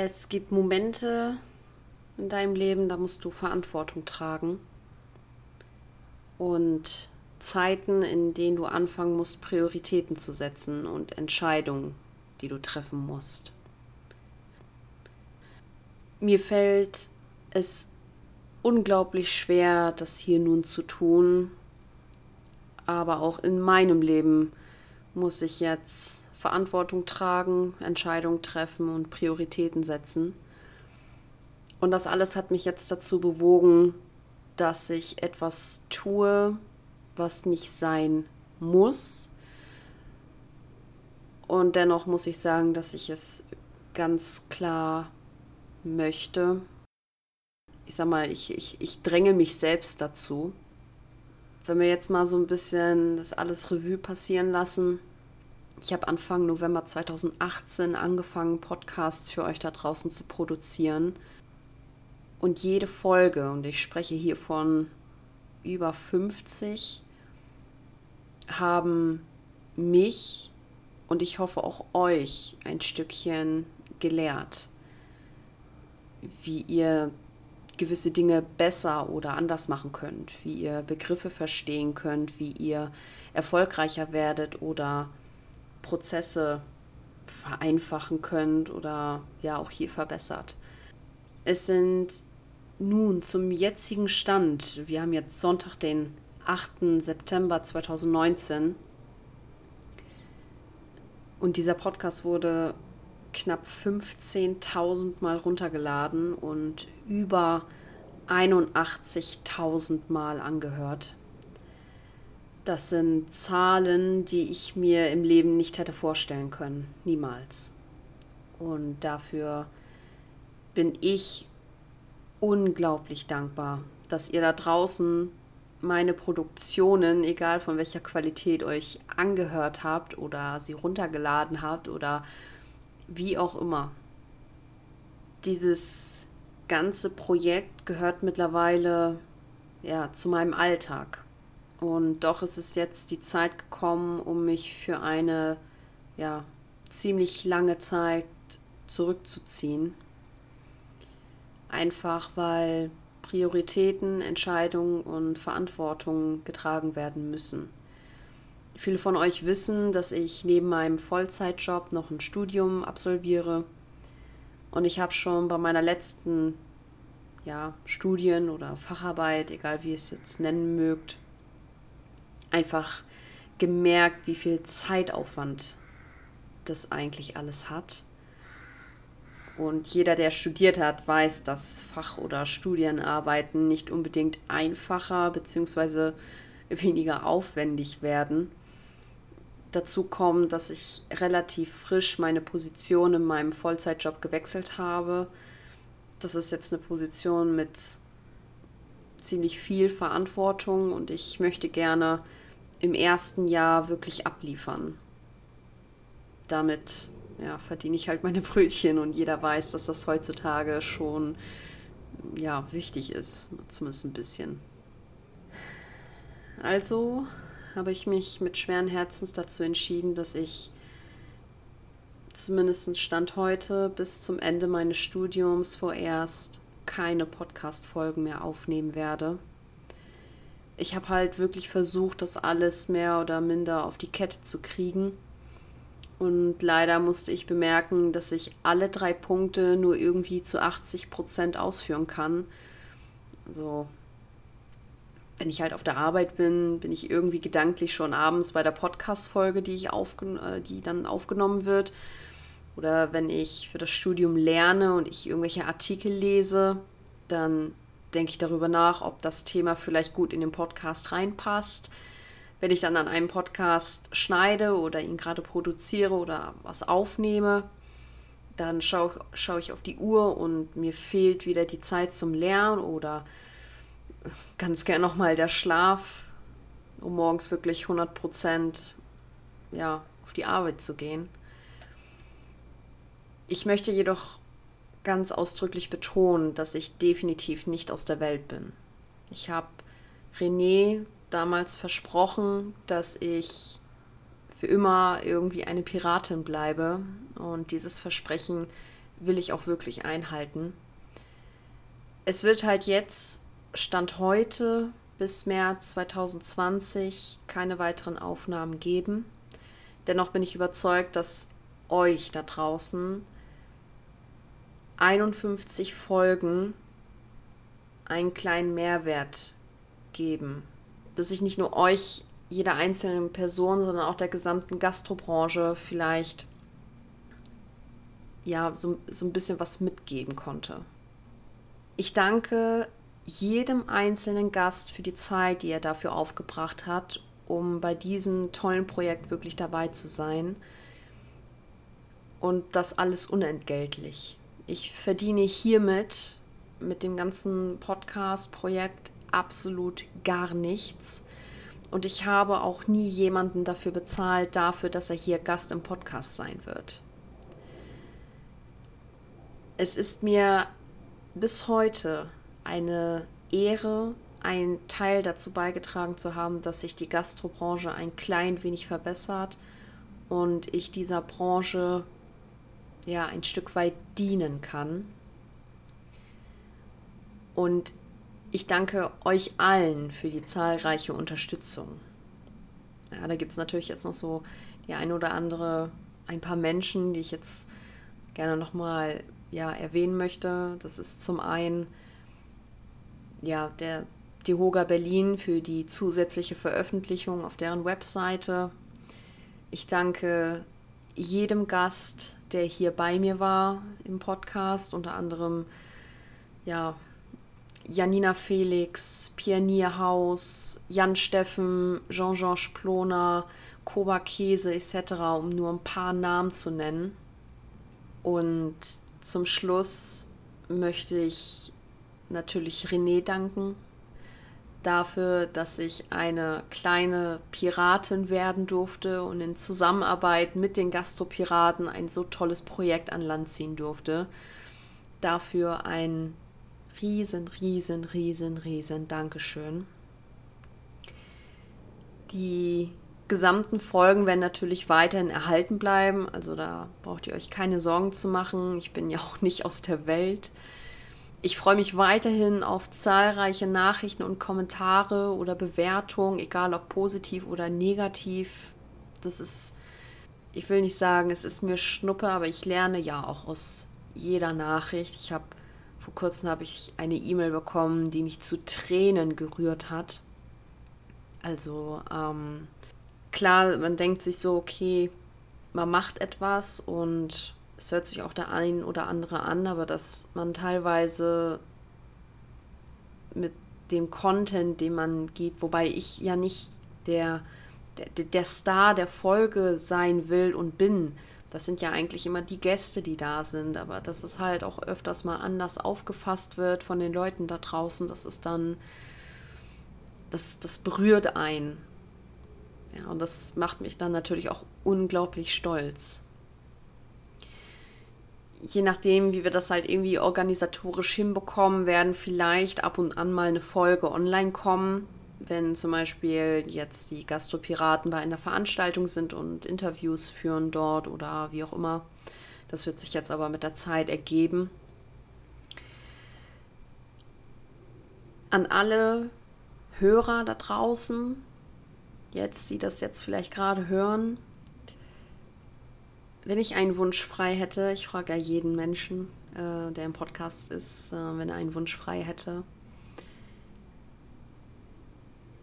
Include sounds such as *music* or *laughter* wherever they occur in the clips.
Es gibt Momente in deinem Leben, da musst du Verantwortung tragen. Und Zeiten, in denen du anfangen musst, Prioritäten zu setzen und Entscheidungen, die du treffen musst. Mir fällt es unglaublich schwer, das hier nun zu tun, aber auch in meinem Leben muss ich jetzt Verantwortung tragen, Entscheidungen treffen und Prioritäten setzen. Und das alles hat mich jetzt dazu bewogen, dass ich etwas tue, was nicht sein muss. Und dennoch muss ich sagen, dass ich es ganz klar möchte. Ich sag mal, ich, ich, ich dränge mich selbst dazu. Wenn wir jetzt mal so ein bisschen das alles Revue passieren lassen, ich habe Anfang November 2018 angefangen, Podcasts für euch da draußen zu produzieren. Und jede Folge, und ich spreche hier von über 50, haben mich und ich hoffe auch euch ein Stückchen gelehrt, wie ihr gewisse Dinge besser oder anders machen könnt, wie ihr Begriffe verstehen könnt, wie ihr erfolgreicher werdet oder Prozesse vereinfachen könnt oder ja auch hier verbessert. Es sind nun zum jetzigen Stand, wir haben jetzt Sonntag, den 8. September 2019 und dieser Podcast wurde knapp 15.000 Mal runtergeladen und über 81.000 Mal angehört. Das sind Zahlen, die ich mir im Leben nicht hätte vorstellen können. Niemals. Und dafür bin ich unglaublich dankbar, dass ihr da draußen meine Produktionen, egal von welcher Qualität, euch angehört habt oder sie runtergeladen habt oder wie auch immer. Dieses ganze Projekt gehört mittlerweile ja, zu meinem Alltag. Und doch ist es jetzt die Zeit gekommen, um mich für eine ja, ziemlich lange Zeit zurückzuziehen. Einfach weil Prioritäten, Entscheidungen und Verantwortung getragen werden müssen. Viele von euch wissen, dass ich neben meinem Vollzeitjob noch ein Studium absolviere. Und ich habe schon bei meiner letzten ja, Studien- oder Facharbeit, egal wie ihr es jetzt nennen mögt, einfach gemerkt, wie viel Zeitaufwand das eigentlich alles hat. Und jeder, der studiert hat, weiß, dass Fach- oder Studienarbeiten nicht unbedingt einfacher bzw. weniger aufwendig werden. Dazu kommt, dass ich relativ frisch meine Position in meinem Vollzeitjob gewechselt habe. Das ist jetzt eine Position mit ziemlich viel Verantwortung und ich möchte gerne im ersten Jahr wirklich abliefern. Damit ja, verdiene ich halt meine Brötchen und jeder weiß, dass das heutzutage schon ja, wichtig ist, zumindest ein bisschen. Also habe ich mich mit schweren Herzens dazu entschieden, dass ich zumindest Stand heute bis zum Ende meines Studiums vorerst keine Podcast-Folgen mehr aufnehmen werde ich habe halt wirklich versucht, das alles mehr oder minder auf die Kette zu kriegen. Und leider musste ich bemerken, dass ich alle drei Punkte nur irgendwie zu 80 Prozent ausführen kann. Also, wenn ich halt auf der Arbeit bin, bin ich irgendwie gedanklich schon abends bei der Podcast-Folge, die, äh, die dann aufgenommen wird. Oder wenn ich für das Studium lerne und ich irgendwelche Artikel lese, dann denke ich darüber nach, ob das Thema vielleicht gut in den Podcast reinpasst. Wenn ich dann an einem Podcast schneide oder ihn gerade produziere oder was aufnehme, dann schaue schau ich auf die Uhr und mir fehlt wieder die Zeit zum Lernen oder ganz gern nochmal der Schlaf, um morgens wirklich 100 Prozent ja, auf die Arbeit zu gehen. Ich möchte jedoch ganz ausdrücklich betonen, dass ich definitiv nicht aus der Welt bin. Ich habe René damals versprochen, dass ich für immer irgendwie eine Piratin bleibe. Und dieses Versprechen will ich auch wirklich einhalten. Es wird halt jetzt, Stand heute bis März 2020, keine weiteren Aufnahmen geben. Dennoch bin ich überzeugt, dass euch da draußen 51 Folgen einen kleinen Mehrwert geben. Dass ich nicht nur euch, jeder einzelnen Person, sondern auch der gesamten Gastrobranche vielleicht ja so, so ein bisschen was mitgeben konnte. Ich danke jedem einzelnen Gast für die Zeit, die er dafür aufgebracht hat, um bei diesem tollen Projekt wirklich dabei zu sein. Und das alles unentgeltlich. Ich verdiene hiermit mit dem ganzen Podcast-Projekt absolut gar nichts. Und ich habe auch nie jemanden dafür bezahlt, dafür, dass er hier Gast im Podcast sein wird. Es ist mir bis heute eine Ehre, einen Teil dazu beigetragen zu haben, dass sich die Gastrobranche ein klein wenig verbessert und ich dieser Branche ja ein Stück weit dienen kann. Und ich danke euch allen für die zahlreiche Unterstützung. Ja, da gibt es natürlich jetzt noch so die ein oder andere, ein paar Menschen, die ich jetzt gerne nochmal ja, erwähnen möchte. Das ist zum einen ja, der Hoga Berlin für die zusätzliche Veröffentlichung auf deren Webseite. Ich danke jedem Gast, der hier bei mir war im Podcast, unter anderem ja, Janina Felix, Pionierhaus, Jan Steffen, Jean-Jean Sploner, Koba Käse etc., um nur ein paar Namen zu nennen. Und zum Schluss möchte ich natürlich René danken dafür, dass ich eine kleine Piratin werden durfte und in Zusammenarbeit mit den Gastropiraten ein so tolles Projekt an Land ziehen durfte. Dafür ein riesen, riesen, riesen, riesen Dankeschön. Die gesamten Folgen werden natürlich weiterhin erhalten bleiben. Also da braucht ihr euch keine Sorgen zu machen. Ich bin ja auch nicht aus der Welt. Ich freue mich weiterhin auf zahlreiche Nachrichten und Kommentare oder Bewertungen, egal ob positiv oder negativ. Das ist, ich will nicht sagen, es ist mir Schnuppe, aber ich lerne ja auch aus jeder Nachricht. Ich habe vor kurzem habe ich eine E-Mail bekommen, die mich zu Tränen gerührt hat. Also ähm, klar, man denkt sich so, okay, man macht etwas und es hört sich auch der ein oder andere an, aber dass man teilweise mit dem Content, den man gibt, wobei ich ja nicht der, der, der Star der Folge sein will und bin. Das sind ja eigentlich immer die Gäste, die da sind, aber dass es halt auch öfters mal anders aufgefasst wird von den Leuten da draußen, das ist dann, das, das berührt ein. Ja, und das macht mich dann natürlich auch unglaublich stolz je nachdem, wie wir das halt irgendwie organisatorisch hinbekommen, werden vielleicht ab und an mal eine Folge online kommen. Wenn zum Beispiel jetzt die Gastropiraten bei einer Veranstaltung sind und Interviews führen dort oder wie auch immer. Das wird sich jetzt aber mit der Zeit ergeben. An alle Hörer da draußen, jetzt, die das jetzt vielleicht gerade hören, wenn ich einen Wunsch frei hätte, ich frage ja jeden Menschen, äh, der im Podcast ist, äh, wenn er einen Wunsch frei hätte.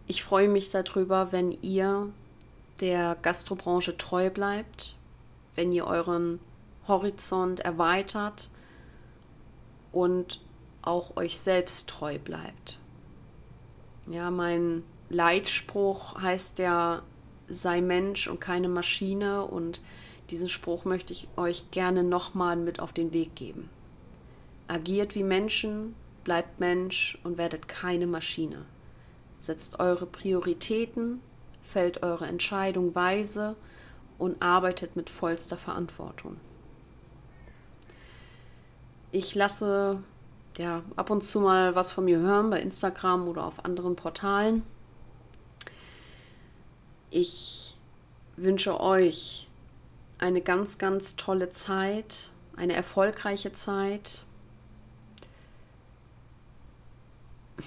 Ich freue mich darüber, wenn ihr der Gastrobranche treu bleibt, wenn ihr euren Horizont erweitert und auch euch selbst treu bleibt. Ja, mein Leitspruch heißt ja, sei Mensch und keine Maschine und diesen Spruch möchte ich euch gerne nochmal mit auf den Weg geben. Agiert wie Menschen, bleibt Mensch und werdet keine Maschine. Setzt eure Prioritäten, fällt eure Entscheidung weise und arbeitet mit vollster Verantwortung. Ich lasse ja ab und zu mal was von mir hören bei Instagram oder auf anderen Portalen. Ich wünsche euch eine ganz, ganz tolle Zeit, eine erfolgreiche Zeit. *laughs*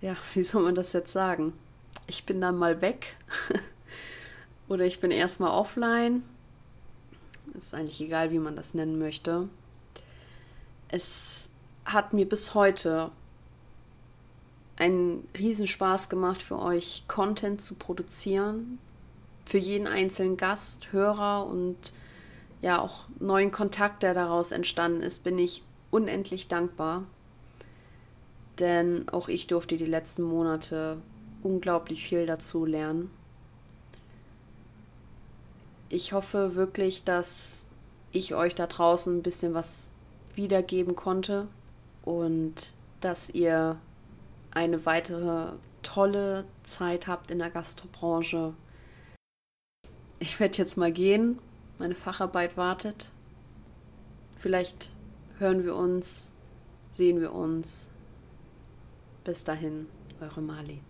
Ja, wie soll man das jetzt sagen? Ich bin dann mal weg *laughs* oder ich bin erstmal offline. Ist eigentlich egal, wie man das nennen möchte. Es hat mir bis heute einen Riesenspaß gemacht, für euch Content zu produzieren. Für jeden einzelnen Gast, Hörer und ja auch neuen Kontakt, der daraus entstanden ist, bin ich unendlich dankbar. Denn auch ich durfte die letzten Monate unglaublich viel dazu lernen. Ich hoffe wirklich, dass ich euch da draußen ein bisschen was wiedergeben konnte und dass ihr eine weitere tolle Zeit habt in der Gastrobranche. Ich werde jetzt mal gehen. Meine Facharbeit wartet. Vielleicht hören wir uns, sehen wir uns. Bis dahin, eure Mali.